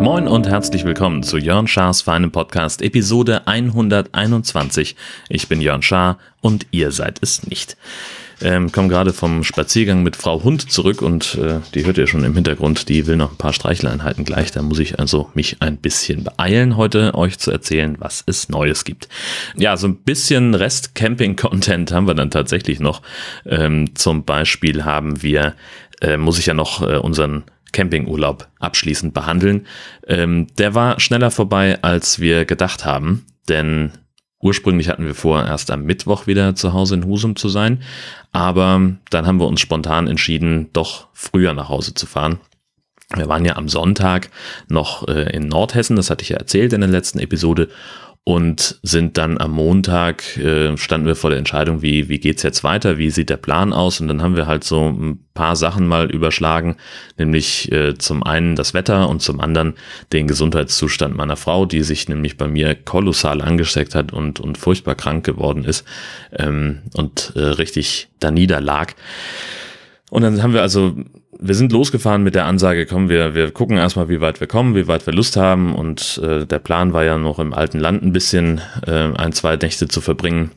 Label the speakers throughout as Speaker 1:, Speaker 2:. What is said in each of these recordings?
Speaker 1: Moin und herzlich willkommen zu Jörn Schars feinem Podcast Episode 121. Ich bin Jörn Schaar und ihr seid es nicht. Ähm, komme gerade vom Spaziergang mit Frau Hund zurück und äh, die hört ihr schon im Hintergrund, die will noch ein paar Streicheleinheiten gleich. Da muss ich also mich ein bisschen beeilen, heute euch zu erzählen, was es Neues gibt. Ja, so ein bisschen Rest-Camping-Content haben wir dann tatsächlich noch. Ähm, zum Beispiel haben wir, äh, muss ich ja noch äh, unseren Campingurlaub abschließend behandeln. Ähm, der war schneller vorbei, als wir gedacht haben, denn ursprünglich hatten wir vor, erst am Mittwoch wieder zu Hause in Husum zu sein, aber dann haben wir uns spontan entschieden, doch früher nach Hause zu fahren. Wir waren ja am Sonntag noch äh, in Nordhessen, das hatte ich ja erzählt in der letzten Episode und sind dann am Montag, äh, standen wir vor der Entscheidung, wie, wie geht's jetzt weiter, wie sieht der Plan aus und dann haben wir halt so ein paar Sachen mal überschlagen, nämlich äh, zum einen das Wetter und zum anderen den Gesundheitszustand meiner Frau, die sich nämlich bei mir kolossal angesteckt hat und, und furchtbar krank geworden ist ähm, und äh, richtig da niederlag. Und dann haben wir also wir sind losgefahren mit der Ansage, komm, wir, wir gucken erstmal, wie weit wir kommen, wie weit wir Lust haben. Und äh, der Plan war ja noch im alten Land ein bisschen äh, ein, zwei Nächte zu verbringen.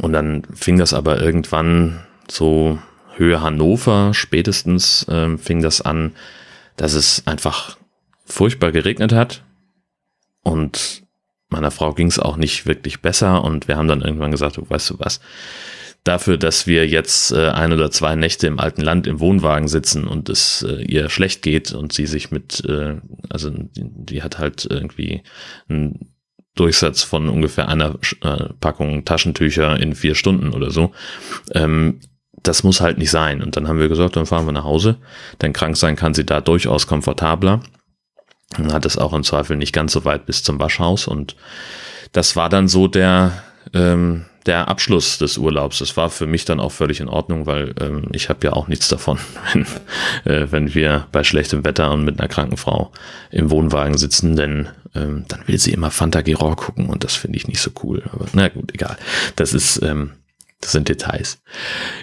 Speaker 1: Und dann fing das aber irgendwann so Höhe Hannover, spätestens äh, fing das an, dass es einfach furchtbar geregnet hat. Und meiner Frau ging es auch nicht wirklich besser. Und wir haben dann irgendwann gesagt, weißt du was, dafür, dass wir jetzt äh, ein oder zwei Nächte im alten Land im Wohnwagen sitzen und es äh, ihr schlecht geht und sie sich mit, äh, also die, die hat halt irgendwie einen Durchsatz von ungefähr einer äh, Packung Taschentücher in vier Stunden oder so. Ähm, das muss halt nicht sein. Und dann haben wir gesagt, dann fahren wir nach Hause. Denn krank sein kann sie da durchaus komfortabler. Dann hat es auch im Zweifel nicht ganz so weit bis zum Waschhaus. Und das war dann so der, ähm, der Abschluss des Urlaubs. Das war für mich dann auch völlig in Ordnung, weil ähm, ich habe ja auch nichts davon, wenn, äh, wenn wir bei schlechtem Wetter und mit einer kranken Frau im Wohnwagen sitzen, denn ähm, dann will sie immer Fanta Giror gucken und das finde ich nicht so cool. Aber na gut, egal. Das ist, ähm, das sind Details.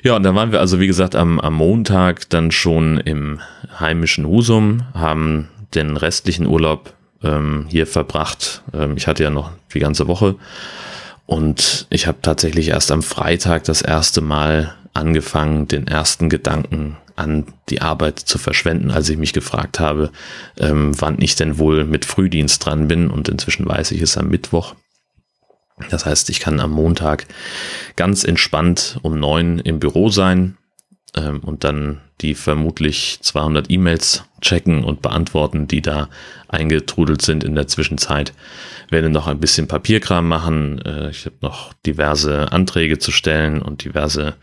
Speaker 1: Ja, und dann waren wir also, wie gesagt, am, am Montag dann schon im heimischen Husum, haben den restlichen Urlaub ähm, hier verbracht. Ähm, ich hatte ja noch die ganze Woche und ich habe tatsächlich erst am Freitag das erste Mal angefangen, den ersten Gedanken an die Arbeit zu verschwenden, als ich mich gefragt habe, ähm, wann ich denn wohl mit Frühdienst dran bin. Und inzwischen weiß ich es am Mittwoch. Das heißt, ich kann am Montag ganz entspannt um neun im Büro sein ähm, und dann die vermutlich 200 E-Mails checken und beantworten, die da eingetrudelt sind in der Zwischenzeit. Werde noch ein bisschen Papierkram machen. Äh, ich habe noch diverse Anträge zu stellen und diverse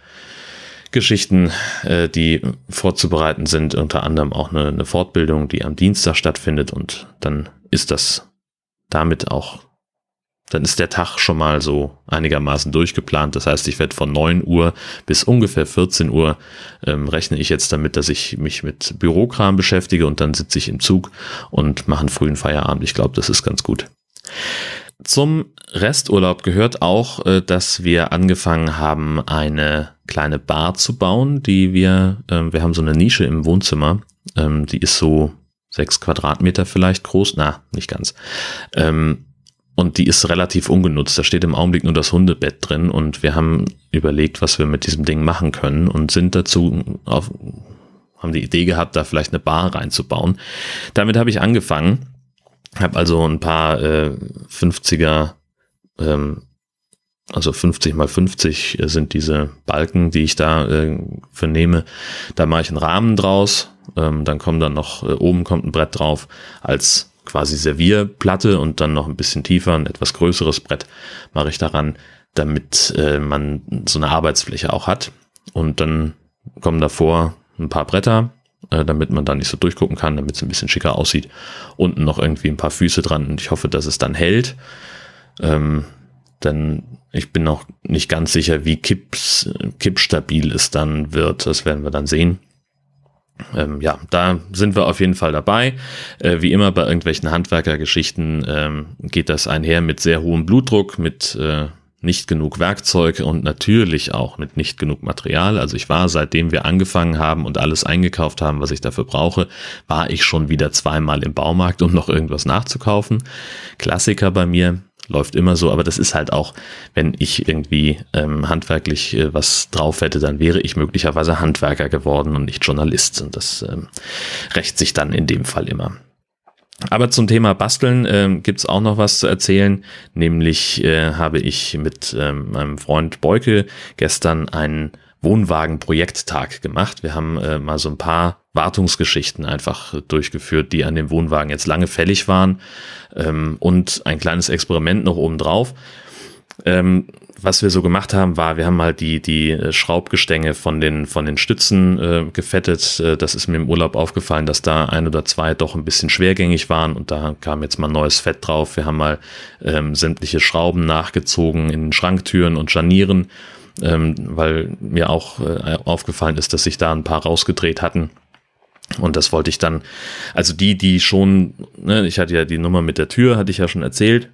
Speaker 1: Geschichten, äh, die vorzubereiten sind. Unter anderem auch eine, eine Fortbildung, die am Dienstag stattfindet. Und dann ist das damit auch dann ist der Tag schon mal so einigermaßen durchgeplant. Das heißt, ich werde von 9 Uhr bis ungefähr 14 Uhr ähm, rechne ich jetzt damit, dass ich mich mit Bürokram beschäftige und dann sitze ich im Zug und mache einen frühen Feierabend. Ich glaube, das ist ganz gut. Zum Resturlaub gehört auch, äh, dass wir angefangen haben, eine kleine Bar zu bauen, die wir, äh, wir haben so eine Nische im Wohnzimmer, ähm, die ist so sechs Quadratmeter vielleicht groß, na, nicht ganz. Ähm, und die ist relativ ungenutzt. Da steht im Augenblick nur das Hundebett drin und wir haben überlegt, was wir mit diesem Ding machen können und sind dazu auf, haben die Idee gehabt, da vielleicht eine Bar reinzubauen. Damit habe ich angefangen, habe also ein paar äh, 50er, ähm, also 50 mal 50 sind diese Balken, die ich da äh, vernehme. Da mache ich einen Rahmen draus, ähm, dann kommt dann noch, äh, oben kommt ein Brett drauf als quasi Servierplatte und dann noch ein bisschen tiefer, ein etwas größeres Brett mache ich daran, damit äh, man so eine Arbeitsfläche auch hat. Und dann kommen davor ein paar Bretter, äh, damit man da nicht so durchgucken kann, damit es ein bisschen schicker aussieht. Unten noch irgendwie ein paar Füße dran und ich hoffe, dass es dann hält. Ähm, denn ich bin noch nicht ganz sicher, wie kipps, kippstabil es dann wird. Das werden wir dann sehen ähm, ja, da sind wir auf jeden Fall dabei. Äh, wie immer bei irgendwelchen Handwerkergeschichten ähm, geht das einher mit sehr hohem Blutdruck, mit äh, nicht genug Werkzeug und natürlich auch mit nicht genug Material. Also ich war, seitdem wir angefangen haben und alles eingekauft haben, was ich dafür brauche, war ich schon wieder zweimal im Baumarkt, um noch irgendwas nachzukaufen. Klassiker bei mir, läuft immer so, aber das ist halt auch, wenn ich irgendwie ähm, handwerklich äh, was drauf hätte, dann wäre ich möglicherweise Handwerker geworden und nicht Journalist. Und das ähm, rächt sich dann in dem Fall immer. Aber zum Thema Basteln äh, gibt auch noch was zu erzählen, nämlich äh, habe ich mit ähm, meinem Freund Beuke gestern einen Wohnwagen-Projekttag gemacht. Wir haben äh, mal so ein paar Wartungsgeschichten einfach durchgeführt, die an dem Wohnwagen jetzt lange fällig waren ähm, und ein kleines Experiment noch oben drauf. Ähm, was wir so gemacht haben, war, wir haben halt die, die Schraubgestänge von den, von den Stützen äh, gefettet. Äh, das ist mir im Urlaub aufgefallen, dass da ein oder zwei doch ein bisschen schwergängig waren und da kam jetzt mal neues Fett drauf. Wir haben mal ähm, sämtliche Schrauben nachgezogen in Schranktüren und Scharnieren, ähm, weil mir auch äh, aufgefallen ist, dass sich da ein paar rausgedreht hatten. Und das wollte ich dann, also die, die schon, ne, ich hatte ja die Nummer mit der Tür, hatte ich ja schon erzählt.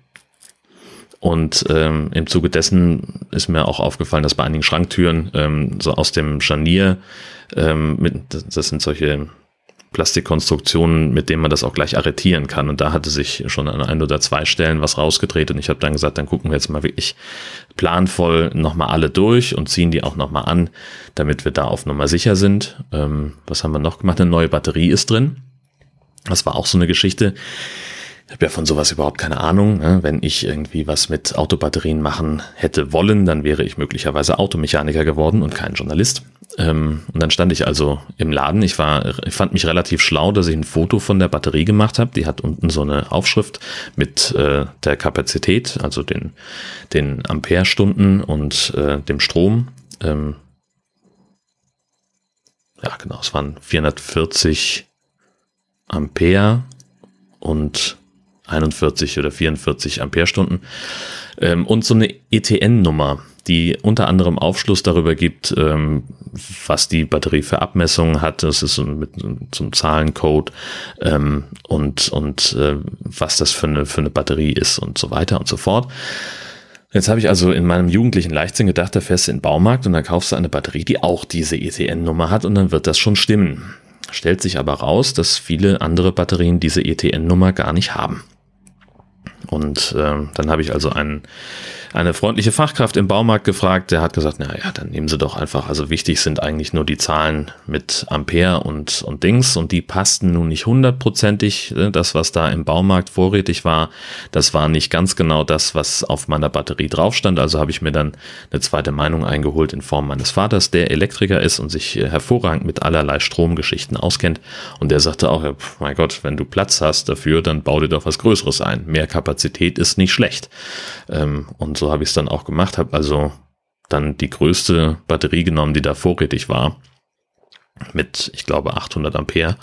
Speaker 1: Und ähm, im Zuge dessen ist mir auch aufgefallen, dass bei einigen Schranktüren ähm, so aus dem Scharnier, ähm, mit, das sind solche Plastikkonstruktionen, mit denen man das auch gleich arretieren kann. Und da hatte sich schon an ein oder zwei Stellen was rausgedreht. Und ich habe dann gesagt, dann gucken wir jetzt mal wirklich planvoll nochmal alle durch und ziehen die auch nochmal an, damit wir da auf Nummer sicher sind. Ähm, was haben wir noch gemacht? Eine neue Batterie ist drin. Das war auch so eine Geschichte. Ich habe ja von sowas überhaupt keine Ahnung. Ne? Wenn ich irgendwie was mit Autobatterien machen hätte wollen, dann wäre ich möglicherweise Automechaniker geworden und kein Journalist. Ähm, und dann stand ich also im Laden. Ich war, ich fand mich relativ schlau, dass ich ein Foto von der Batterie gemacht habe. Die hat unten so eine Aufschrift mit äh, der Kapazität, also den, den Amperestunden und äh, dem Strom. Ähm, ja, genau, es waren 440 Ampere und 41 oder 44 Amperestunden. Ähm, und so eine ETN-Nummer, die unter anderem Aufschluss darüber gibt, ähm, was die Batterie für Abmessungen hat. Das ist mit einem Zahlencode ähm, und, und äh, was das für eine, für eine Batterie ist und so weiter und so fort. Jetzt habe ich also in meinem jugendlichen Leichtsinn gedacht, da fährst du in den Baumarkt und dann kaufst du eine Batterie, die auch diese ETN-Nummer hat und dann wird das schon stimmen. Stellt sich aber raus, dass viele andere Batterien diese ETN-Nummer gar nicht haben. Und äh, dann habe ich also einen eine freundliche Fachkraft im Baumarkt gefragt, der hat gesagt, naja, dann nehmen Sie doch einfach, also wichtig sind eigentlich nur die Zahlen mit Ampere und, und Dings und die passten nun nicht hundertprozentig. Ne, das, was da im Baumarkt vorrätig war, das war nicht ganz genau das, was auf meiner Batterie drauf stand. Also habe ich mir dann eine zweite Meinung eingeholt in Form meines Vaters, der Elektriker ist und sich hervorragend mit allerlei Stromgeschichten auskennt. Und der sagte auch, ja, mein Gott, wenn du Platz hast dafür, dann bau dir doch was Größeres ein. Mehr Kapazität ist nicht schlecht. Ähm, so habe ich es dann auch gemacht, habe also dann die größte Batterie genommen, die da vorrätig war, mit, ich glaube, 800 Ampere.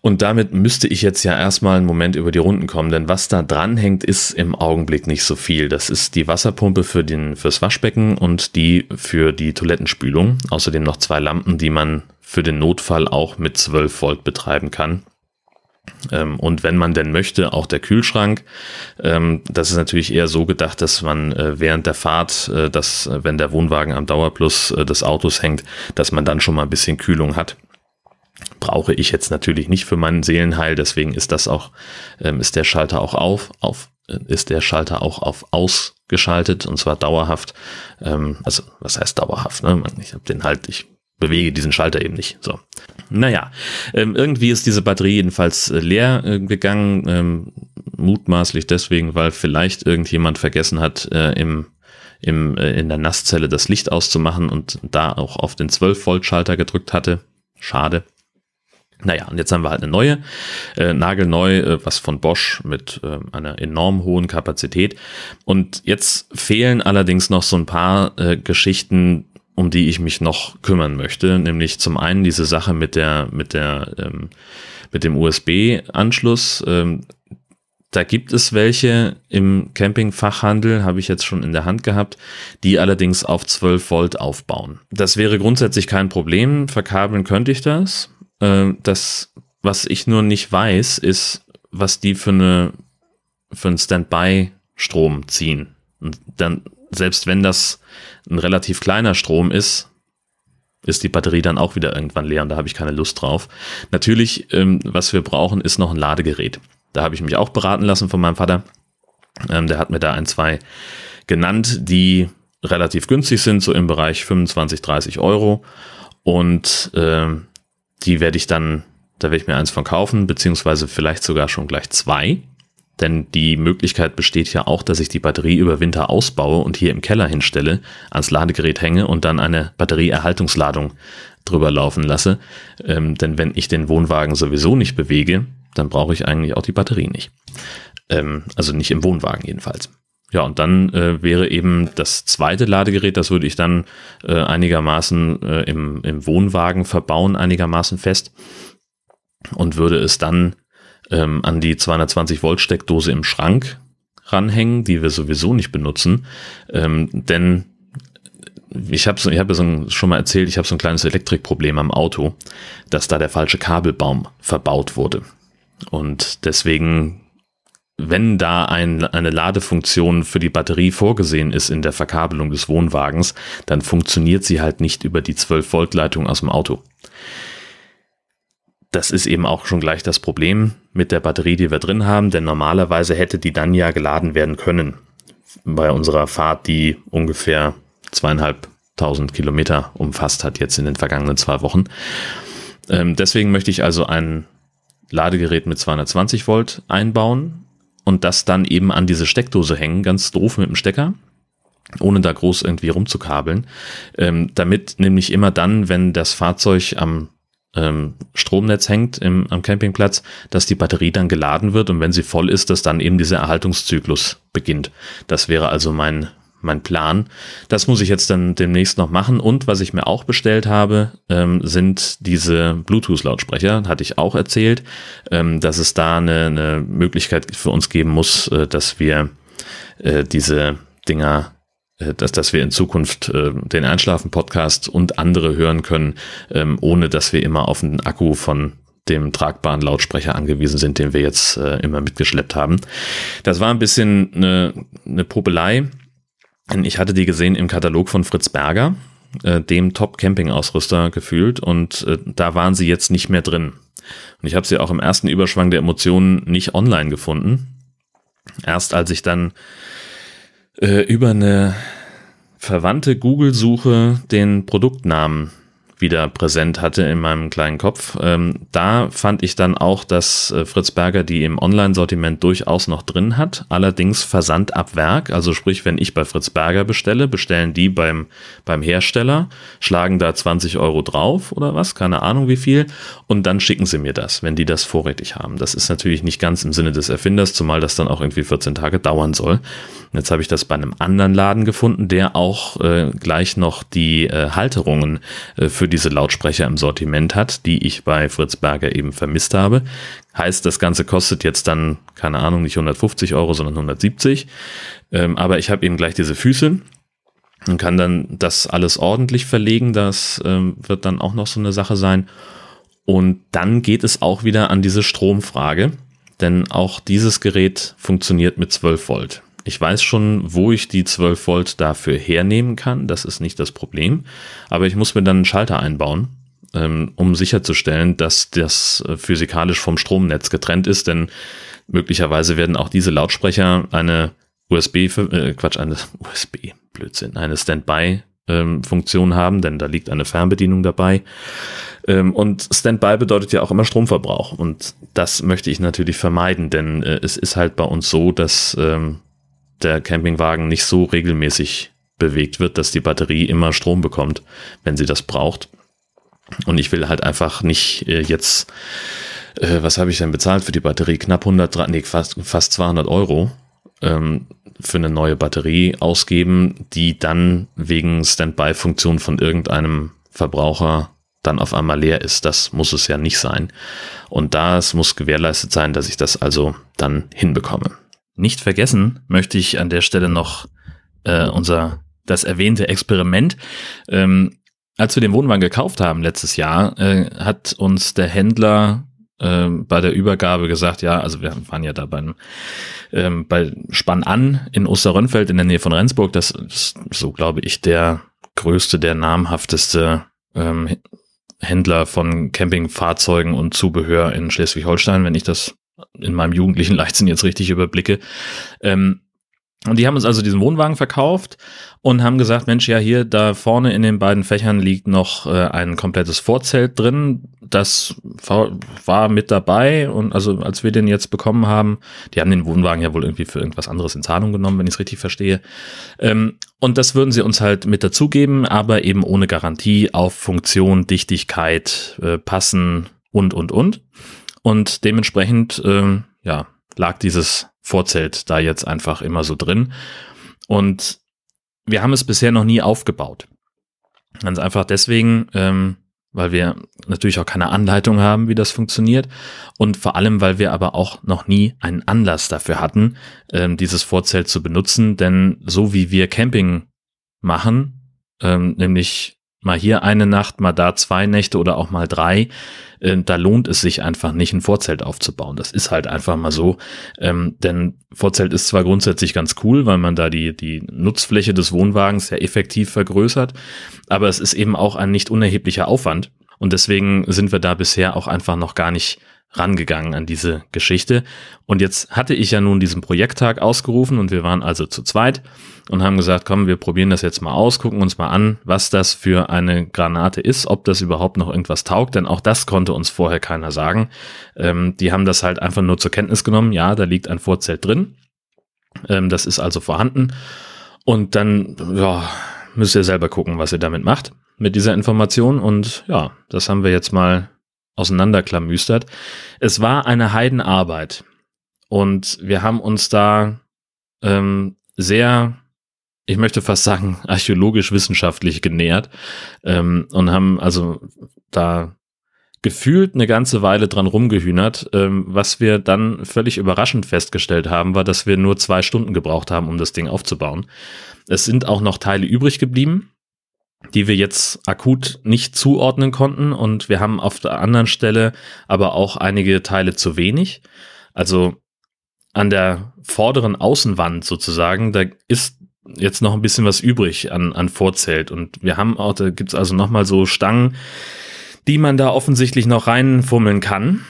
Speaker 1: Und damit müsste ich jetzt ja erstmal einen Moment über die Runden kommen, denn was da dran hängt, ist im Augenblick nicht so viel. Das ist die Wasserpumpe für den, fürs Waschbecken und die für die Toilettenspülung. Außerdem noch zwei Lampen, die man für den Notfall auch mit 12 Volt betreiben kann. Ähm, und wenn man denn möchte, auch der Kühlschrank. Ähm, das ist natürlich eher so gedacht, dass man äh, während der Fahrt, äh, dass, äh, wenn der Wohnwagen am Dauerplus des Autos hängt, dass man dann schon mal ein bisschen Kühlung hat. Brauche ich jetzt natürlich nicht für meinen Seelenheil, deswegen ist das auch, ähm, ist der Schalter auch auf, auf, ist der Schalter auch auf ausgeschaltet und zwar dauerhaft. Also was heißt dauerhaft? Ne? Ich habe den halt, ich bewege diesen Schalter eben nicht. So. Naja, ähm, irgendwie ist diese Batterie jedenfalls äh, leer äh, gegangen, ähm, mutmaßlich deswegen, weil vielleicht irgendjemand vergessen hat, äh, im, im, äh, in der Nasszelle das Licht auszumachen und da auch auf den 12-Volt-Schalter gedrückt hatte. Schade. Naja, und jetzt haben wir halt eine neue, äh, nagelneu, äh, was von Bosch mit äh, einer enorm hohen Kapazität. Und jetzt fehlen allerdings noch so ein paar äh, Geschichten, um die ich mich noch kümmern möchte, nämlich zum einen diese Sache mit der mit der ähm, mit dem USB-Anschluss. Ähm, da gibt es welche im Campingfachhandel, habe ich jetzt schon in der Hand gehabt, die allerdings auf 12 Volt aufbauen. Das wäre grundsätzlich kein Problem. Verkabeln könnte ich das. Äh, das, was ich nur nicht weiß, ist, was die für eine für einen Standby-Strom ziehen. Und dann selbst wenn das ein relativ kleiner Strom ist, ist die Batterie dann auch wieder irgendwann leer und da habe ich keine Lust drauf. Natürlich, ähm, was wir brauchen, ist noch ein Ladegerät. Da habe ich mich auch beraten lassen von meinem Vater. Ähm, der hat mir da ein, zwei genannt, die relativ günstig sind, so im Bereich 25, 30 Euro. Und ähm, die werde ich dann, da werde ich mir eins von kaufen, beziehungsweise vielleicht sogar schon gleich zwei. Denn die Möglichkeit besteht ja auch, dass ich die Batterie über Winter ausbaue und hier im Keller hinstelle, ans Ladegerät hänge und dann eine Batterieerhaltungsladung drüber laufen lasse. Ähm, denn wenn ich den Wohnwagen sowieso nicht bewege, dann brauche ich eigentlich auch die Batterie nicht. Ähm, also nicht im Wohnwagen jedenfalls. Ja, und dann äh, wäre eben das zweite Ladegerät, das würde ich dann äh, einigermaßen äh, im, im Wohnwagen verbauen, einigermaßen fest und würde es dann ähm, an die 220 Volt Steckdose im Schrank ranhängen, die wir sowieso nicht benutzen, ähm, denn ich habe ich hab so schon mal erzählt, ich habe so ein kleines Elektrikproblem am Auto, dass da der falsche Kabelbaum verbaut wurde. Und deswegen, wenn da ein, eine Ladefunktion für die Batterie vorgesehen ist in der Verkabelung des Wohnwagens, dann funktioniert sie halt nicht über die 12 Volt Leitung aus dem Auto das ist eben auch schon gleich das Problem mit der Batterie, die wir drin haben, denn normalerweise hätte die dann ja geladen werden können bei unserer Fahrt, die ungefähr zweieinhalbtausend Kilometer umfasst hat jetzt in den vergangenen zwei Wochen. Ähm, deswegen möchte ich also ein Ladegerät mit 220 Volt einbauen und das dann eben an diese Steckdose hängen, ganz doof mit dem Stecker ohne da groß irgendwie rumzukabeln, ähm, damit nämlich immer dann, wenn das Fahrzeug am ähm, Stromnetz hängt im, am Campingplatz, dass die Batterie dann geladen wird und wenn sie voll ist, dass dann eben dieser Erhaltungszyklus beginnt. Das wäre also mein, mein Plan. Das muss ich jetzt dann demnächst noch machen. Und was ich mir auch bestellt habe, ähm, sind diese Bluetooth-Lautsprecher, hatte ich auch erzählt, ähm, dass es da eine, eine Möglichkeit für uns geben muss, äh, dass wir äh, diese Dinger dass, dass wir in Zukunft äh, den Einschlafen-Podcast und andere hören können, ähm, ohne dass wir immer auf einen Akku von dem tragbaren Lautsprecher angewiesen sind, den wir jetzt äh, immer mitgeschleppt haben. Das war ein bisschen eine, eine Popelei. Ich hatte die gesehen im Katalog von Fritz Berger, äh, dem Top-Camping-Ausrüster gefühlt, und äh, da waren sie jetzt nicht mehr drin. Und ich habe sie auch im ersten Überschwang der Emotionen nicht online gefunden. Erst als ich dann äh, über eine verwandte Google-Suche den Produktnamen wieder präsent hatte in meinem kleinen Kopf. Ähm, da fand ich dann auch, dass äh, Fritz Berger die im Online-Sortiment durchaus noch drin hat, allerdings Versand ab Werk, also sprich, wenn ich bei Fritz Berger bestelle, bestellen die beim, beim Hersteller, schlagen da 20 Euro drauf oder was, keine Ahnung wie viel, und dann schicken sie mir das, wenn die das vorrätig haben. Das ist natürlich nicht ganz im Sinne des Erfinders, zumal das dann auch irgendwie 14 Tage dauern soll. Jetzt habe ich das bei einem anderen Laden gefunden, der auch äh, gleich noch die äh, Halterungen äh, für diese Lautsprecher im Sortiment hat, die ich bei Fritz Berger eben vermisst habe. Heißt, das Ganze kostet jetzt dann, keine Ahnung, nicht 150 Euro, sondern 170. Ähm, aber ich habe eben gleich diese Füße und kann dann das alles ordentlich verlegen. Das ähm, wird dann auch noch so eine Sache sein. Und dann geht es auch wieder an diese Stromfrage, denn auch dieses Gerät funktioniert mit 12 Volt. Ich weiß schon, wo ich die 12 Volt dafür hernehmen kann. Das ist nicht das Problem. Aber ich muss mir dann einen Schalter einbauen, ähm, um sicherzustellen, dass das äh, physikalisch vom Stromnetz getrennt ist. Denn möglicherweise werden auch diese Lautsprecher eine USB, äh, Quatsch, eine USB, Blödsinn, eine Standby ähm, Funktion haben, denn da liegt eine Fernbedienung dabei. Ähm, und Standby bedeutet ja auch immer Stromverbrauch. Und das möchte ich natürlich vermeiden, denn äh, es ist halt bei uns so, dass der Campingwagen nicht so regelmäßig bewegt wird, dass die Batterie immer Strom bekommt, wenn sie das braucht. Und ich will halt einfach nicht äh, jetzt, äh, was habe ich denn bezahlt für die Batterie? Knapp 100, nee, fast, fast 200 Euro ähm, für eine neue Batterie ausgeben, die dann wegen Standby-Funktion von irgendeinem Verbraucher dann auf einmal leer ist. Das muss es ja nicht sein. Und da es muss gewährleistet sein, dass ich das also dann hinbekomme. Nicht vergessen möchte ich an der Stelle noch äh, unser das erwähnte Experiment. Ähm, als wir den Wohnwagen gekauft haben letztes Jahr, äh, hat uns der Händler ähm, bei der Übergabe gesagt, ja, also wir waren ja da beim, ähm, bei Spann an in Osterrönfeld in der Nähe von Rendsburg. Das ist so, glaube ich, der größte, der namhafteste ähm, Händler von Campingfahrzeugen und Zubehör in Schleswig-Holstein, wenn ich das in meinem jugendlichen Leichtsinn jetzt richtig überblicke. Ähm, und die haben uns also diesen Wohnwagen verkauft und haben gesagt, Mensch, ja, hier da vorne in den beiden Fächern liegt noch äh, ein komplettes Vorzelt drin. Das war mit dabei und also als wir den jetzt bekommen haben, die haben den Wohnwagen ja wohl irgendwie für irgendwas anderes in Zahlung genommen, wenn ich es richtig verstehe. Ähm, und das würden sie uns halt mit dazugeben, aber eben ohne Garantie auf Funktion, Dichtigkeit, äh, Passen und, und, und. Und dementsprechend, äh, ja, lag dieses Vorzelt da jetzt einfach immer so drin. Und wir haben es bisher noch nie aufgebaut. Ganz einfach deswegen, ähm, weil wir natürlich auch keine Anleitung haben, wie das funktioniert. Und vor allem, weil wir aber auch noch nie einen Anlass dafür hatten, ähm, dieses Vorzelt zu benutzen. Denn so wie wir Camping machen, ähm, nämlich mal hier eine Nacht, mal da zwei Nächte oder auch mal drei, äh, da lohnt es sich einfach nicht, ein Vorzelt aufzubauen. Das ist halt einfach mal so. Ähm, denn Vorzelt ist zwar grundsätzlich ganz cool, weil man da die, die Nutzfläche des Wohnwagens sehr effektiv vergrößert, aber es ist eben auch ein nicht unerheblicher Aufwand. Und deswegen sind wir da bisher auch einfach noch gar nicht rangegangen an diese Geschichte. Und jetzt hatte ich ja nun diesen Projekttag ausgerufen und wir waren also zu zweit und haben gesagt, komm, wir probieren das jetzt mal aus, gucken uns mal an, was das für eine Granate ist, ob das überhaupt noch irgendwas taugt, denn auch das konnte uns vorher keiner sagen. Ähm, die haben das halt einfach nur zur Kenntnis genommen, ja, da liegt ein Vorzelt drin. Ähm, das ist also vorhanden. Und dann, ja, müsst ihr selber gucken, was ihr damit macht mit dieser Information. Und ja, das haben wir jetzt mal auseinanderklamüstert. Es war eine Heidenarbeit und wir haben uns da ähm, sehr, ich möchte fast sagen, archäologisch-wissenschaftlich genähert ähm, und haben also da gefühlt eine ganze Weile dran rumgehühnert. Ähm, was wir dann völlig überraschend festgestellt haben, war, dass wir nur zwei Stunden gebraucht haben, um das Ding aufzubauen. Es sind auch noch Teile übrig geblieben die wir jetzt akut nicht zuordnen konnten. Und wir haben auf der anderen Stelle aber auch einige Teile zu wenig. Also an der vorderen Außenwand sozusagen, da ist jetzt noch ein bisschen was übrig an, an Vorzelt. Und wir haben auch, da gibt's also nochmal so Stangen, die man da offensichtlich noch reinfummeln kann.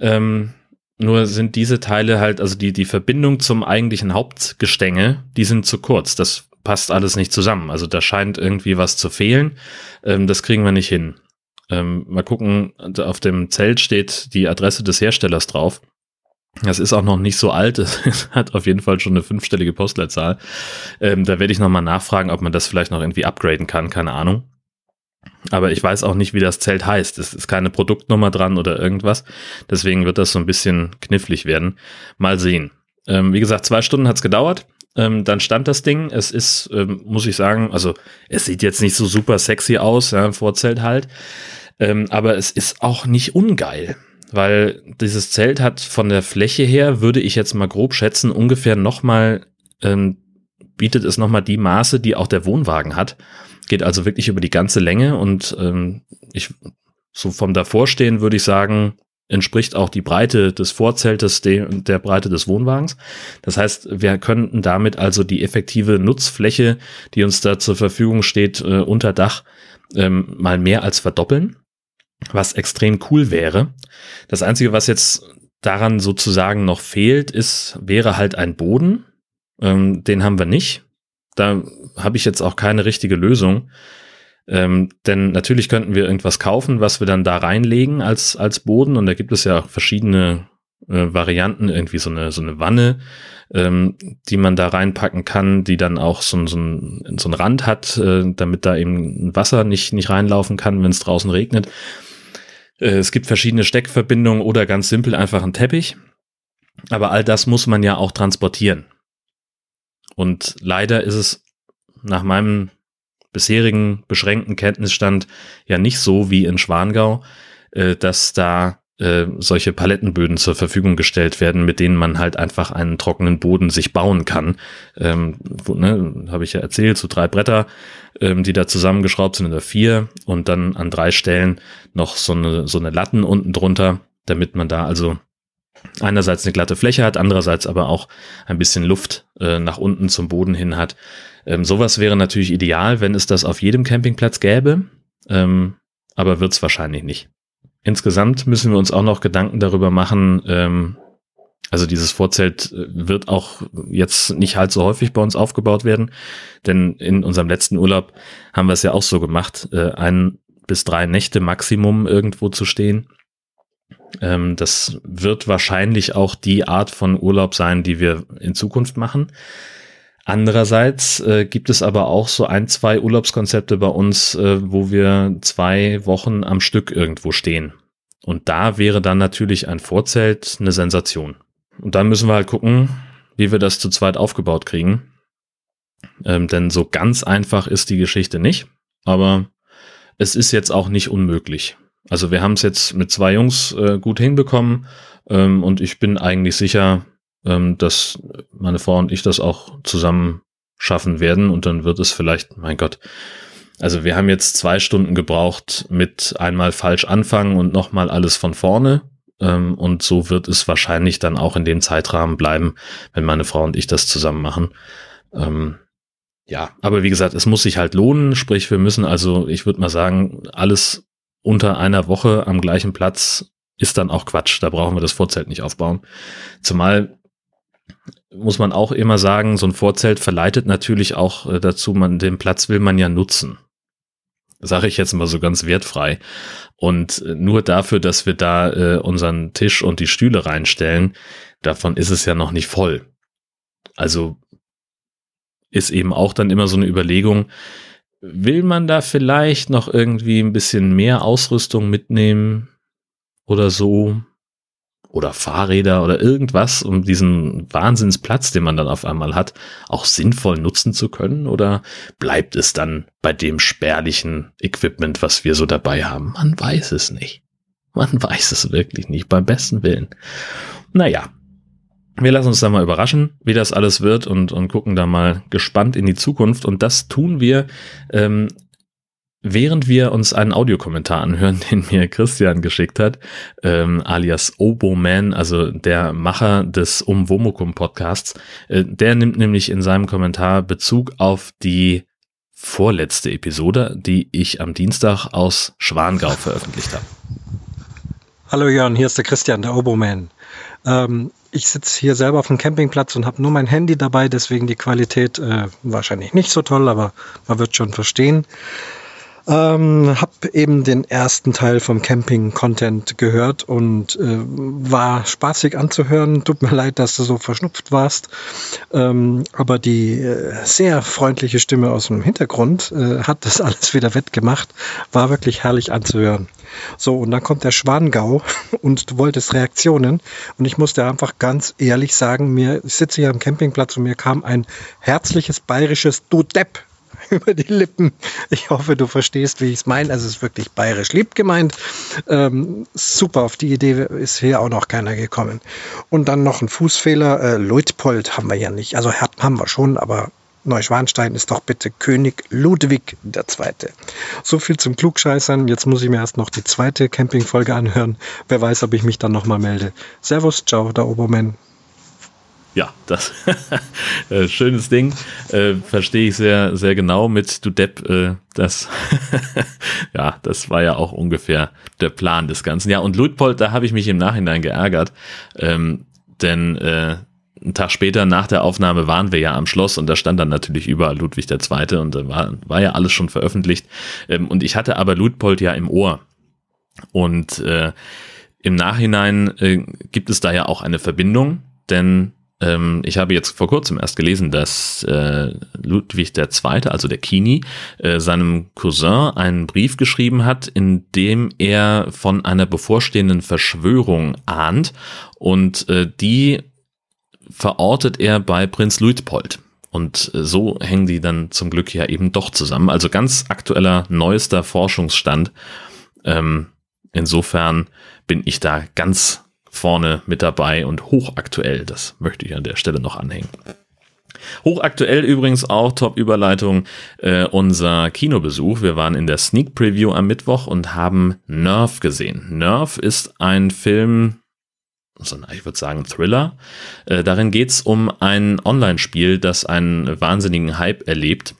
Speaker 1: Ähm, nur sind diese Teile halt, also die, die Verbindung zum eigentlichen Hauptgestänge, die sind zu kurz. Das passt alles nicht zusammen. Also da scheint irgendwie was zu fehlen. Ähm, das kriegen wir nicht hin. Ähm, mal gucken, auf dem Zelt steht die Adresse des Herstellers drauf. Das ist auch noch nicht so alt, es hat auf jeden Fall schon eine fünfstellige Postleitzahl. Ähm, da werde ich nochmal nachfragen, ob man das vielleicht noch irgendwie upgraden kann, keine Ahnung. Aber ich weiß auch nicht, wie das Zelt heißt. Es ist keine Produktnummer dran oder irgendwas. Deswegen wird das so ein bisschen knifflig werden. Mal sehen. Ähm, wie gesagt, zwei Stunden hat's gedauert. Ähm, dann stand das Ding. Es ist, ähm, muss ich sagen, also es sieht jetzt nicht so super sexy aus, ja, Vorzelt halt. Ähm, aber es ist auch nicht ungeil, weil dieses Zelt hat von der Fläche her, würde ich jetzt mal grob schätzen, ungefähr nochmal, ähm, bietet es nochmal die Maße, die auch der Wohnwagen hat. Geht also wirklich über die ganze Länge und ähm, ich so vom Davorstehen würde ich sagen, entspricht auch die Breite des Vorzeltes de, der Breite des Wohnwagens. Das heißt, wir könnten damit also die effektive Nutzfläche, die uns da zur Verfügung steht, äh, unter Dach ähm, mal mehr als verdoppeln, was extrem cool wäre. Das Einzige, was jetzt daran sozusagen noch fehlt, ist, wäre halt ein Boden. Ähm, den haben wir nicht. Da habe ich jetzt auch keine richtige Lösung. Ähm, denn natürlich könnten wir irgendwas kaufen, was wir dann da reinlegen als, als Boden. Und da gibt es ja auch verschiedene äh, Varianten, irgendwie so eine, so eine Wanne, ähm, die man da reinpacken kann, die dann auch so, so, ein, so ein Rand hat, äh, damit da eben Wasser nicht, nicht reinlaufen kann, wenn es draußen regnet. Äh, es gibt verschiedene Steckverbindungen oder ganz simpel einfach ein Teppich. Aber all das muss man ja auch transportieren. Und leider ist es nach meinem bisherigen beschränkten Kenntnisstand ja nicht so wie in Schwangau, äh, dass da äh, solche Palettenböden zur Verfügung gestellt werden, mit denen man halt einfach einen trockenen Boden sich bauen kann. Ähm, ne, Habe ich ja erzählt, so drei Bretter, ähm, die da zusammengeschraubt sind oder vier und dann an drei Stellen noch so eine, so eine Latten unten drunter, damit man da also einerseits eine glatte Fläche hat, andererseits aber auch ein bisschen Luft äh, nach unten zum Boden hin hat. Ähm, sowas wäre natürlich ideal, wenn es das auf jedem Campingplatz gäbe, ähm, aber wird es wahrscheinlich nicht. Insgesamt müssen wir uns auch noch Gedanken darüber machen, ähm, also dieses Vorzelt äh, wird auch jetzt nicht halt so häufig bei uns aufgebaut werden, denn in unserem letzten Urlaub haben wir es ja auch so gemacht, äh, ein bis drei Nächte Maximum irgendwo zu stehen. Ähm, das wird wahrscheinlich auch die Art von Urlaub sein, die wir in Zukunft machen. Andererseits äh, gibt es aber auch so ein, zwei Urlaubskonzepte bei uns, äh, wo wir zwei Wochen am Stück irgendwo stehen. Und da wäre dann natürlich ein Vorzelt eine Sensation. Und dann müssen wir halt gucken, wie wir das zu zweit aufgebaut kriegen. Ähm, denn so ganz einfach ist die Geschichte nicht. Aber es ist jetzt auch nicht unmöglich. Also wir haben es jetzt mit zwei Jungs äh, gut hinbekommen ähm, und ich bin eigentlich sicher, ähm, dass meine Frau und ich das auch zusammen schaffen werden und dann wird es vielleicht, mein Gott, also wir haben jetzt zwei Stunden gebraucht mit einmal falsch anfangen und nochmal alles von vorne ähm, und so wird es wahrscheinlich dann auch in dem Zeitrahmen bleiben, wenn meine Frau und ich das zusammen machen. Ähm, ja, aber wie gesagt, es muss sich halt lohnen, sprich wir müssen also, ich würde mal sagen, alles unter einer Woche am gleichen Platz ist dann auch Quatsch. Da brauchen wir das Vorzelt nicht aufbauen. Zumal muss man auch immer sagen, so ein Vorzelt verleitet natürlich auch äh, dazu, man den Platz will man ja nutzen. Sage ich jetzt mal so ganz wertfrei. Und äh, nur dafür, dass wir da äh, unseren Tisch und die Stühle reinstellen, davon ist es ja noch nicht voll. Also ist eben auch dann immer so eine Überlegung, will man da vielleicht noch irgendwie ein bisschen mehr Ausrüstung mitnehmen oder so? Oder Fahrräder oder irgendwas, um diesen Wahnsinnsplatz, den man dann auf einmal hat, auch sinnvoll nutzen zu können? Oder bleibt es dann bei dem spärlichen Equipment, was wir so dabei haben? Man weiß es nicht. Man weiß es wirklich nicht, beim besten Willen. Naja, wir lassen uns da mal überraschen, wie das alles wird und, und gucken da mal gespannt in die Zukunft. Und das tun wir, ähm, während wir uns einen Audiokommentar anhören, den mir Christian geschickt hat, ähm, alias Oboman, also der Macher des Umwomukum Podcasts. Äh, der nimmt nämlich in seinem Kommentar Bezug auf die vorletzte Episode, die ich am Dienstag aus Schwangau veröffentlicht habe.
Speaker 2: Hallo Jörn, hier ist der Christian, der Oboman. Ähm, ich sitze hier selber auf dem Campingplatz und habe nur mein Handy dabei, deswegen die Qualität äh, wahrscheinlich nicht so toll, aber man wird schon verstehen. Ähm, hab eben den ersten Teil vom Camping-Content gehört und äh, war spaßig anzuhören. Tut mir leid, dass du so verschnupft warst. Ähm, aber die äh, sehr freundliche Stimme aus dem Hintergrund äh, hat das alles wieder wettgemacht. War wirklich herrlich anzuhören. So, und dann kommt der Schwangau und du wolltest Reaktionen. Und ich musste einfach ganz ehrlich sagen, mir, ich sitze hier am Campingplatz und mir kam ein herzliches bayerisches Du Depp über die Lippen. Ich hoffe, du verstehst, wie ich es meine. Also es ist wirklich bayerisch lieb gemeint. Ähm, super, auf die Idee ist hier auch noch keiner gekommen. Und dann noch ein Fußfehler. Äh, Leutpold haben wir ja nicht. Also haben wir schon, aber Neuschwanstein ist doch bitte König Ludwig II. So viel zum Klugscheißern. Jetzt muss ich mir erst noch die zweite Campingfolge anhören. Wer weiß, ob ich mich dann nochmal melde. Servus, ciao, der Obermann
Speaker 1: ja, das äh, schönes Ding. Äh, Verstehe ich sehr, sehr genau mit du Depp. Äh, das, ja, das war ja auch ungefähr der Plan des Ganzen. Ja, und Ludpold, da habe ich mich im Nachhinein geärgert, ähm, denn äh, einen Tag später nach der Aufnahme waren wir ja am Schloss und da stand dann natürlich überall Ludwig II. und da war, war ja alles schon veröffentlicht. Ähm, und ich hatte aber Ludpold ja im Ohr. Und äh, im Nachhinein äh, gibt es da ja auch eine Verbindung, denn ähm, ich habe jetzt vor kurzem erst gelesen, dass äh, Ludwig II., also der Kini, äh, seinem Cousin einen Brief geschrieben hat, in dem er von einer bevorstehenden Verschwörung ahnt und äh, die verortet er bei Prinz Luitpold. Und äh, so hängen die dann zum Glück ja eben doch zusammen. Also ganz aktueller, neuester Forschungsstand. Ähm, insofern bin ich da ganz vorne mit dabei und hochaktuell. Das möchte ich an der Stelle noch anhängen. Hochaktuell übrigens auch, Top-Überleitung, äh, unser Kinobesuch. Wir waren in der Sneak Preview am Mittwoch und haben Nerf gesehen. Nerf ist ein Film, ich würde sagen Thriller. Äh, darin geht's um ein Online-Spiel, das einen wahnsinnigen Hype erlebt.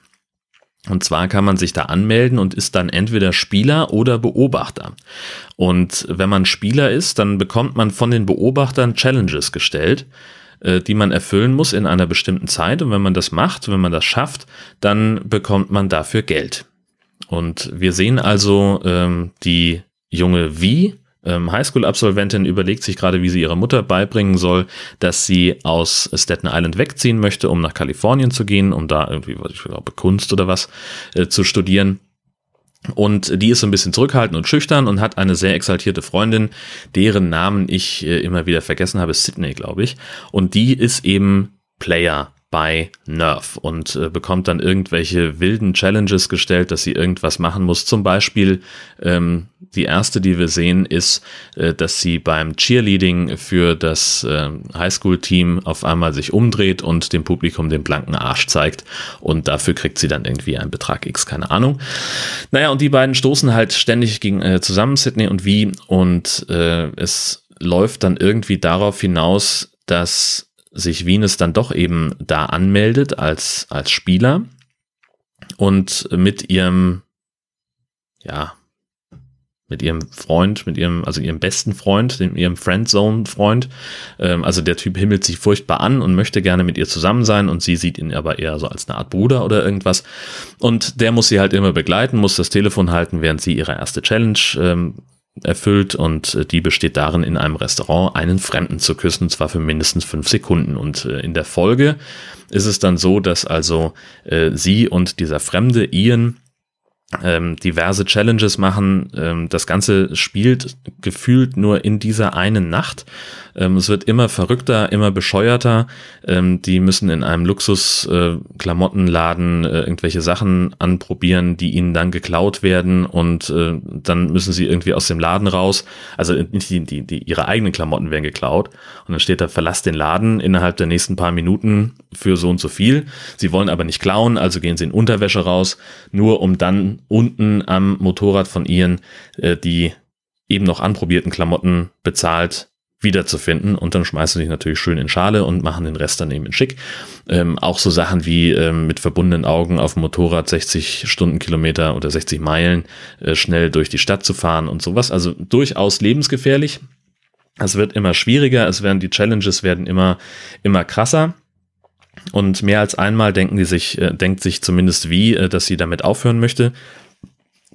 Speaker 1: Und zwar kann man sich da anmelden und ist dann entweder Spieler oder Beobachter. Und wenn man Spieler ist, dann bekommt man von den Beobachtern Challenges gestellt äh, die man erfüllen muss in einer bestimmten Zeit. Und wenn man das macht, wenn man das schafft, dann bekommt man dafür Geld. Und wir sehen also ähm, die junge Vi, ähm, Highschool-Absolventin, überlegt sich gerade, wie sie ihrer Mutter beibringen soll, dass sie aus Staten Island wegziehen möchte, um nach Kalifornien zu gehen, um da irgendwie, was ich glaube, Kunst oder was äh, zu studieren. Und die ist so ein bisschen zurückhaltend und schüchtern und hat eine sehr exaltierte Freundin, deren Namen ich äh, immer wieder vergessen habe, Sydney, glaube ich. Und die ist eben Player bei Nerf und äh, bekommt dann irgendwelche wilden Challenges gestellt, dass sie irgendwas machen muss. Zum Beispiel ähm, die erste, die wir sehen, ist, äh, dass sie beim Cheerleading für das äh, Highschool-Team auf einmal sich umdreht und dem Publikum den blanken Arsch zeigt und dafür kriegt sie dann irgendwie einen Betrag X, keine Ahnung. Naja, und die beiden stoßen halt ständig gegen, äh, zusammen, Sydney und Wie, und äh, es läuft dann irgendwie darauf hinaus, dass sich Venus dann doch eben da anmeldet als, als Spieler und mit ihrem, ja, mit ihrem Freund, mit ihrem, also ihrem besten Freund, dem, ihrem Friendzone-Freund. Ähm, also der Typ himmelt sich furchtbar an und möchte gerne mit ihr zusammen sein und sie sieht ihn aber eher so als eine Art Bruder oder irgendwas. Und der muss sie halt immer begleiten, muss das Telefon halten, während sie ihre erste Challenge ähm, erfüllt und äh, die besteht darin, in einem Restaurant einen Fremden zu küssen, zwar für mindestens fünf Sekunden. Und äh, in der Folge ist es dann so, dass also äh, sie und dieser Fremde Ian ähm, diverse Challenges machen. Ähm, das Ganze spielt gefühlt nur in dieser einen Nacht. Ähm, es wird immer verrückter, immer bescheuerter. Ähm, die müssen in einem Luxus-Klamottenladen äh, äh, irgendwelche Sachen anprobieren, die ihnen dann geklaut werden und äh, dann müssen sie irgendwie aus dem Laden raus. Also die, die, die, ihre eigenen Klamotten werden geklaut und dann steht da, verlass den Laden innerhalb der nächsten paar Minuten für so und so viel. Sie wollen aber nicht klauen, also gehen sie in Unterwäsche raus, nur um dann unten am Motorrad von ihren äh, die eben noch anprobierten Klamotten bezahlt wiederzufinden und dann schmeißen sie natürlich schön in Schale und machen den Rest dann eben in schick. Ähm, auch so Sachen wie ähm, mit verbundenen Augen auf dem Motorrad 60 Stundenkilometer oder 60 Meilen äh, schnell durch die Stadt zu fahren und sowas. Also durchaus lebensgefährlich. Es wird immer schwieriger, es werden die Challenges werden immer, immer krasser. Und mehr als einmal denken die sich, äh, denkt sich zumindest wie, äh, dass sie damit aufhören möchte.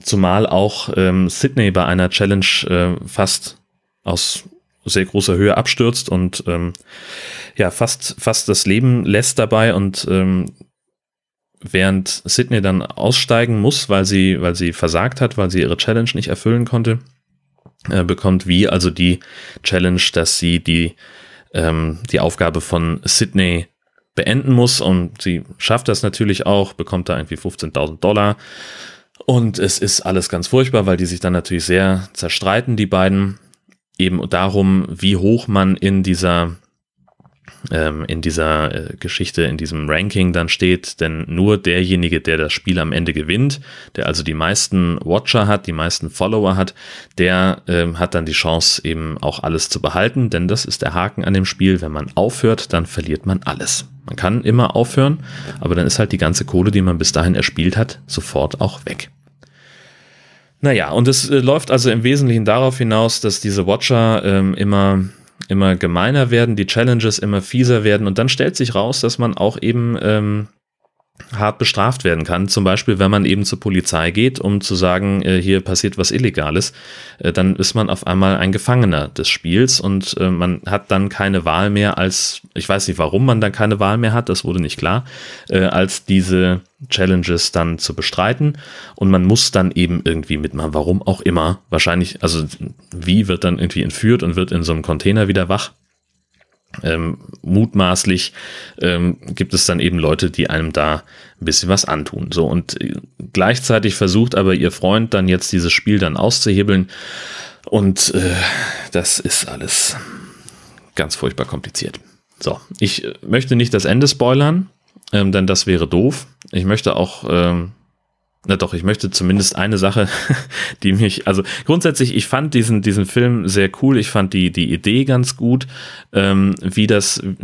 Speaker 1: Zumal auch ähm, Sydney bei einer Challenge äh, fast aus sehr großer Höhe abstürzt und ähm, ja, fast, fast das Leben lässt dabei und ähm, während Sydney dann aussteigen muss, weil sie, weil sie versagt hat, weil sie ihre Challenge nicht erfüllen konnte, äh, bekommt wie also die Challenge, dass sie die, ähm, die Aufgabe von Sydney beenden muss und sie schafft das natürlich auch, bekommt da irgendwie 15.000 Dollar. Und es ist alles ganz furchtbar, weil die sich dann natürlich sehr zerstreiten, die beiden. Eben darum, wie hoch man in dieser ähm, in dieser äh, Geschichte, in diesem Ranking dann steht, denn nur derjenige, der das Spiel am Ende gewinnt, der also die meisten Watcher hat, die meisten Follower hat, der ähm, hat dann die Chance eben auch alles zu behalten, denn das ist der Haken an dem Spiel. Wenn man aufhört, dann verliert man alles. Man kann immer aufhören, aber dann ist halt die ganze Kohle, die man bis dahin erspielt hat, sofort auch weg. Naja, und es äh, läuft also im Wesentlichen darauf hinaus, dass diese Watcher ähm, immer, immer gemeiner werden, die Challenges immer fieser werden. Und dann stellt sich raus, dass man auch eben ähm, hart bestraft werden kann. Zum Beispiel, wenn man eben zur Polizei geht, um zu sagen, äh, hier passiert was Illegales, äh, dann ist man auf einmal ein Gefangener des Spiels und äh, man hat dann keine Wahl mehr als, ich weiß nicht, warum man dann keine Wahl mehr hat, das wurde nicht klar, äh, als diese Challenges dann zu bestreiten und man muss dann eben irgendwie mitmachen, warum auch immer. Wahrscheinlich, also wie wird dann irgendwie entführt und wird in so einem Container wieder wach ähm, mutmaßlich ähm, gibt es dann eben Leute, die einem da ein bisschen was antun. So und äh, gleichzeitig versucht aber ihr Freund dann jetzt dieses Spiel dann auszuhebeln und äh, das ist alles ganz furchtbar kompliziert. So, ich äh, möchte nicht das Ende spoilern. ähm, denn das wäre doof. Ich möchte auch ähm, na doch, ich möchte zumindest eine Sache, die mich, also grundsätzlich, ich fand diesen, diesen Film sehr cool. Ich fand die, die Idee ganz gut, ähm, wie das äh,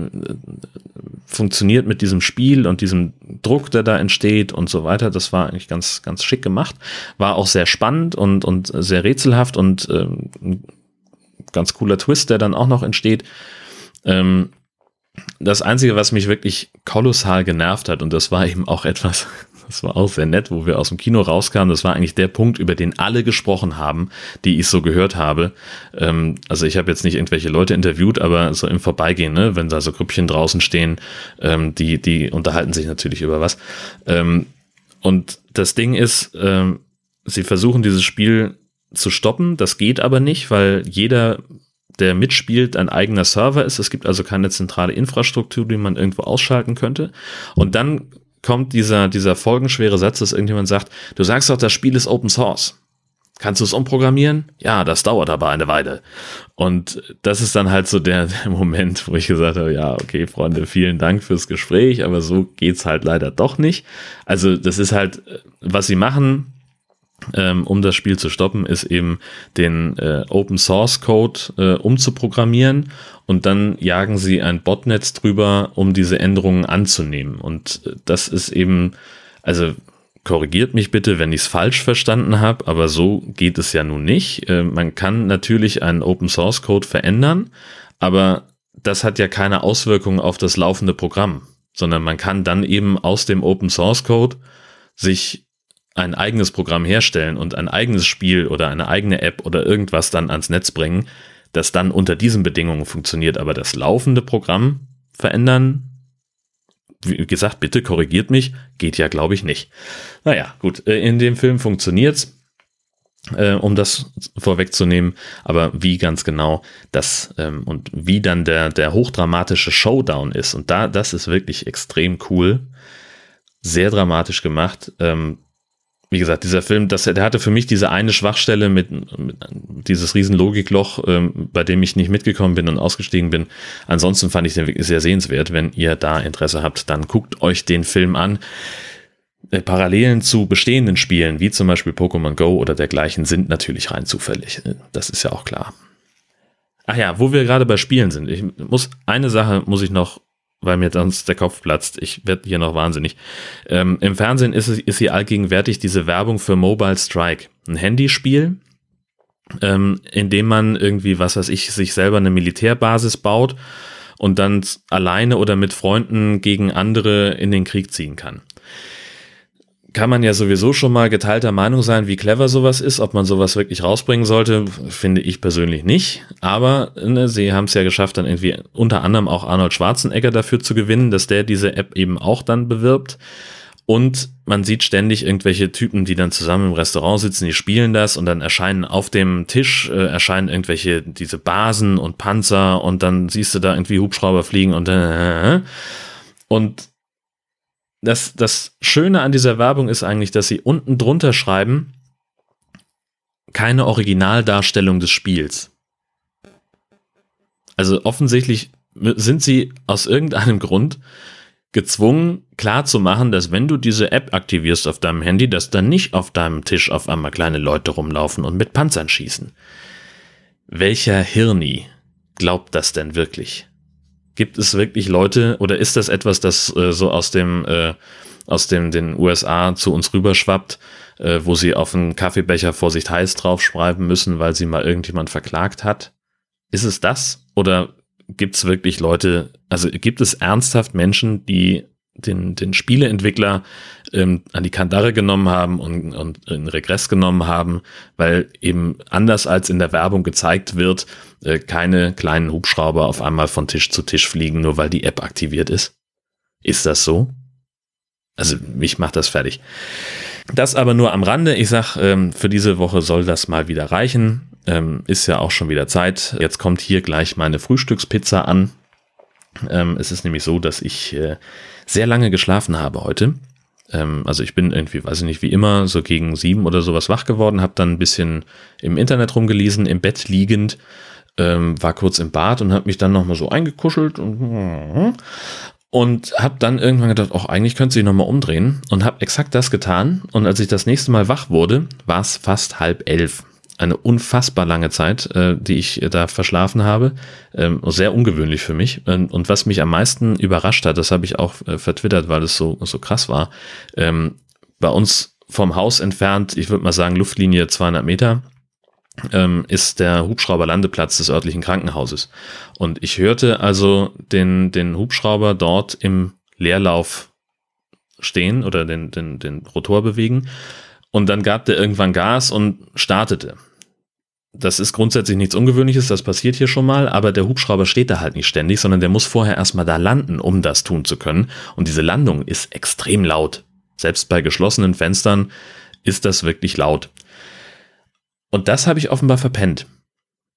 Speaker 1: funktioniert mit diesem Spiel und diesem Druck, der da entsteht und so weiter. Das war eigentlich ganz, ganz schick gemacht. War auch sehr spannend und, und sehr rätselhaft und ähm, ganz cooler Twist, der dann auch noch entsteht. Ähm, das Einzige, was mich wirklich kolossal genervt hat, und das war eben auch etwas, das war auch sehr nett, wo wir aus dem Kino rauskamen. Das war eigentlich der Punkt, über den alle gesprochen haben, die ich so gehört habe. Ähm, also ich habe jetzt nicht irgendwelche Leute interviewt, aber so im Vorbeigehen, ne, wenn da so Grüppchen draußen stehen, ähm, die, die unterhalten sich natürlich über was. Ähm, und das Ding ist, ähm, sie versuchen dieses Spiel zu stoppen. Das geht aber nicht, weil jeder der mitspielt, ein eigener Server ist. Es gibt also keine zentrale Infrastruktur, die man irgendwo ausschalten könnte. Und dann kommt dieser, dieser folgenschwere Satz, dass irgendjemand sagt, du sagst doch, das Spiel ist Open Source. Kannst du es umprogrammieren? Ja, das dauert aber eine Weile. Und das ist dann halt so der, der, Moment, wo ich gesagt habe, ja, okay, Freunde, vielen Dank fürs Gespräch, aber so geht's halt leider doch nicht. Also das ist halt, was sie machen, ähm, um das Spiel zu stoppen, ist eben den äh, Open Source Code äh, umzuprogrammieren und dann jagen sie ein Botnetz drüber, um diese Änderungen anzunehmen. Und äh, das ist eben, also korrigiert mich bitte, wenn ich es falsch verstanden habe, aber so geht es ja nun nicht. Äh, man kann natürlich einen Open Source Code verändern, aber das hat ja keine Auswirkungen auf das laufende Programm, sondern man kann dann eben aus dem Open Source Code sich ein eigenes Programm herstellen und ein eigenes Spiel oder eine eigene App oder irgendwas dann ans Netz bringen, das dann unter diesen Bedingungen funktioniert. Aber das laufende Programm verändern, wie gesagt, bitte korrigiert mich, geht ja, glaube ich, nicht. Naja, gut, äh, in dem Film funktioniert's. Äh, um das vorwegzunehmen, aber wie ganz genau das ähm, und wie dann der, der hochdramatische Showdown ist. Und da, das ist wirklich extrem cool. Sehr dramatisch gemacht. Ähm, wie gesagt, dieser Film, das, der hatte für mich diese eine Schwachstelle mit, mit dieses riesen Logikloch, ähm, bei dem ich nicht mitgekommen bin und ausgestiegen bin. Ansonsten fand ich den wirklich sehr sehenswert. Wenn ihr da Interesse habt, dann guckt euch den Film an. Äh, Parallelen zu bestehenden Spielen, wie zum Beispiel Pokémon Go oder dergleichen, sind natürlich rein zufällig. Äh, das ist ja auch klar. Ach ja, wo wir gerade bei Spielen sind. Ich muss, eine Sache muss ich noch weil mir sonst der Kopf platzt. Ich werde hier noch wahnsinnig. Ähm, Im Fernsehen ist, ist hier allgegenwärtig diese Werbung für Mobile Strike. Ein Handyspiel, ähm, in dem man irgendwie, was weiß ich, sich selber eine Militärbasis baut und dann alleine oder mit Freunden gegen andere in den Krieg ziehen kann kann man ja sowieso schon mal geteilter Meinung sein, wie clever sowas ist, ob man sowas wirklich rausbringen sollte, finde ich persönlich nicht. Aber ne, sie haben es ja geschafft, dann irgendwie unter anderem auch Arnold Schwarzenegger dafür zu gewinnen, dass der diese App eben auch dann bewirbt. Und man sieht ständig irgendwelche Typen, die dann zusammen im Restaurant sitzen, die spielen das und dann erscheinen auf dem Tisch, äh, erscheinen irgendwelche, diese Basen und Panzer und dann siehst du da irgendwie Hubschrauber fliegen und äh, und das, das Schöne an dieser Werbung ist eigentlich, dass sie unten drunter schreiben, keine Originaldarstellung des Spiels. Also offensichtlich sind sie aus irgendeinem Grund gezwungen, klarzumachen, dass wenn du diese App aktivierst auf deinem Handy, dass dann nicht auf deinem Tisch auf einmal kleine Leute rumlaufen und mit Panzern schießen. Welcher Hirni glaubt das denn wirklich? Gibt es wirklich Leute oder ist das etwas, das äh, so aus dem äh, aus dem den USA zu uns rüberschwappt, äh, wo sie auf einen Kaffeebecher Vorsicht heiß draufschreiben müssen, weil sie mal irgendjemand verklagt hat? Ist es das oder gibt es wirklich Leute? Also gibt es ernsthaft Menschen, die den, den Spieleentwickler ähm, an die Kandare genommen haben und, und in Regress genommen haben, weil eben anders als in der Werbung gezeigt wird, äh, keine kleinen Hubschrauber auf einmal von Tisch zu Tisch fliegen, nur weil die App aktiviert ist. Ist das so? Also mich macht das fertig. Das aber nur am Rande. Ich sag, ähm, für diese Woche soll das mal wieder reichen. Ähm, ist ja auch schon wieder Zeit. Jetzt kommt hier gleich meine Frühstückspizza an. Ähm, es ist nämlich so, dass ich äh, sehr lange geschlafen habe heute. Ähm, also ich bin irgendwie, weiß ich nicht, wie immer, so gegen sieben oder sowas wach geworden, habe dann ein bisschen im Internet rumgelesen, im Bett liegend, ähm, war kurz im Bad und habe mich dann nochmal so eingekuschelt und, Und habe dann irgendwann gedacht, auch eigentlich könnte sich nochmal umdrehen und habe exakt das getan. Und als ich das nächste Mal wach wurde, war es fast halb elf eine unfassbar lange Zeit, äh, die ich da verschlafen habe. Ähm, sehr ungewöhnlich für mich. Ähm, und was mich am meisten überrascht hat, das habe ich auch äh, vertwittert, weil es so, so krass war. Ähm, bei uns vom Haus entfernt, ich würde mal sagen Luftlinie 200 Meter, ähm, ist der Hubschrauberlandeplatz des örtlichen Krankenhauses. Und ich hörte also den, den Hubschrauber dort im Leerlauf stehen oder den, den, den Rotor bewegen. Und dann gab der irgendwann Gas und startete das ist grundsätzlich nichts Ungewöhnliches, das passiert hier schon mal, aber der Hubschrauber steht da halt nicht ständig, sondern der muss vorher erstmal da landen, um das tun zu können. Und diese Landung ist extrem laut. Selbst bei geschlossenen Fenstern ist das wirklich laut. Und das habe ich offenbar verpennt.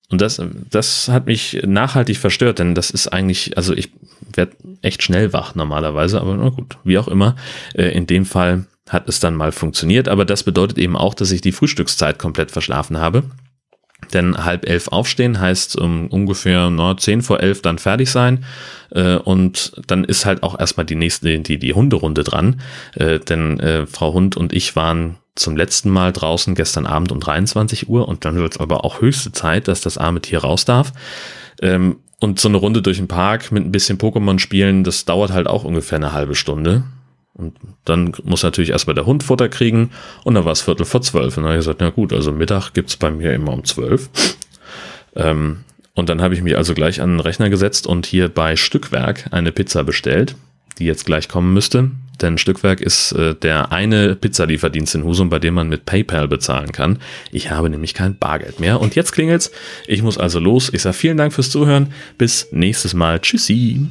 Speaker 1: Und das, das hat mich nachhaltig verstört, denn das ist eigentlich, also ich werde echt schnell wach normalerweise, aber na gut, wie auch immer. Äh, in dem Fall hat es dann mal funktioniert, aber das bedeutet eben auch, dass ich die Frühstückszeit komplett verschlafen habe. Denn halb elf aufstehen heißt um ungefähr no, zehn vor elf dann fertig sein. Äh, und dann ist halt auch erstmal die nächste, die, die Hunderunde dran. Äh, denn äh, Frau Hund und ich waren zum letzten Mal draußen gestern Abend um 23 Uhr und dann wird es aber auch höchste Zeit, dass das arme Tier raus darf. Ähm, und so eine Runde durch den Park mit ein bisschen Pokémon spielen, das dauert halt auch ungefähr eine halbe Stunde. Und dann muss natürlich erstmal der Hund Futter kriegen und dann war es Viertel vor zwölf. Und dann habe ich gesagt, na gut, also Mittag gibt's bei mir immer um zwölf. Ähm, und dann habe ich mich also gleich an den Rechner gesetzt und hier bei Stückwerk eine Pizza bestellt, die jetzt gleich kommen müsste. Denn Stückwerk ist äh, der eine Pizzalieferdienst in Husum, bei dem man mit PayPal bezahlen kann. Ich habe nämlich kein Bargeld mehr. Und jetzt klingelt's. Ich muss also los. Ich sage vielen Dank fürs Zuhören. Bis nächstes Mal. Tschüssi.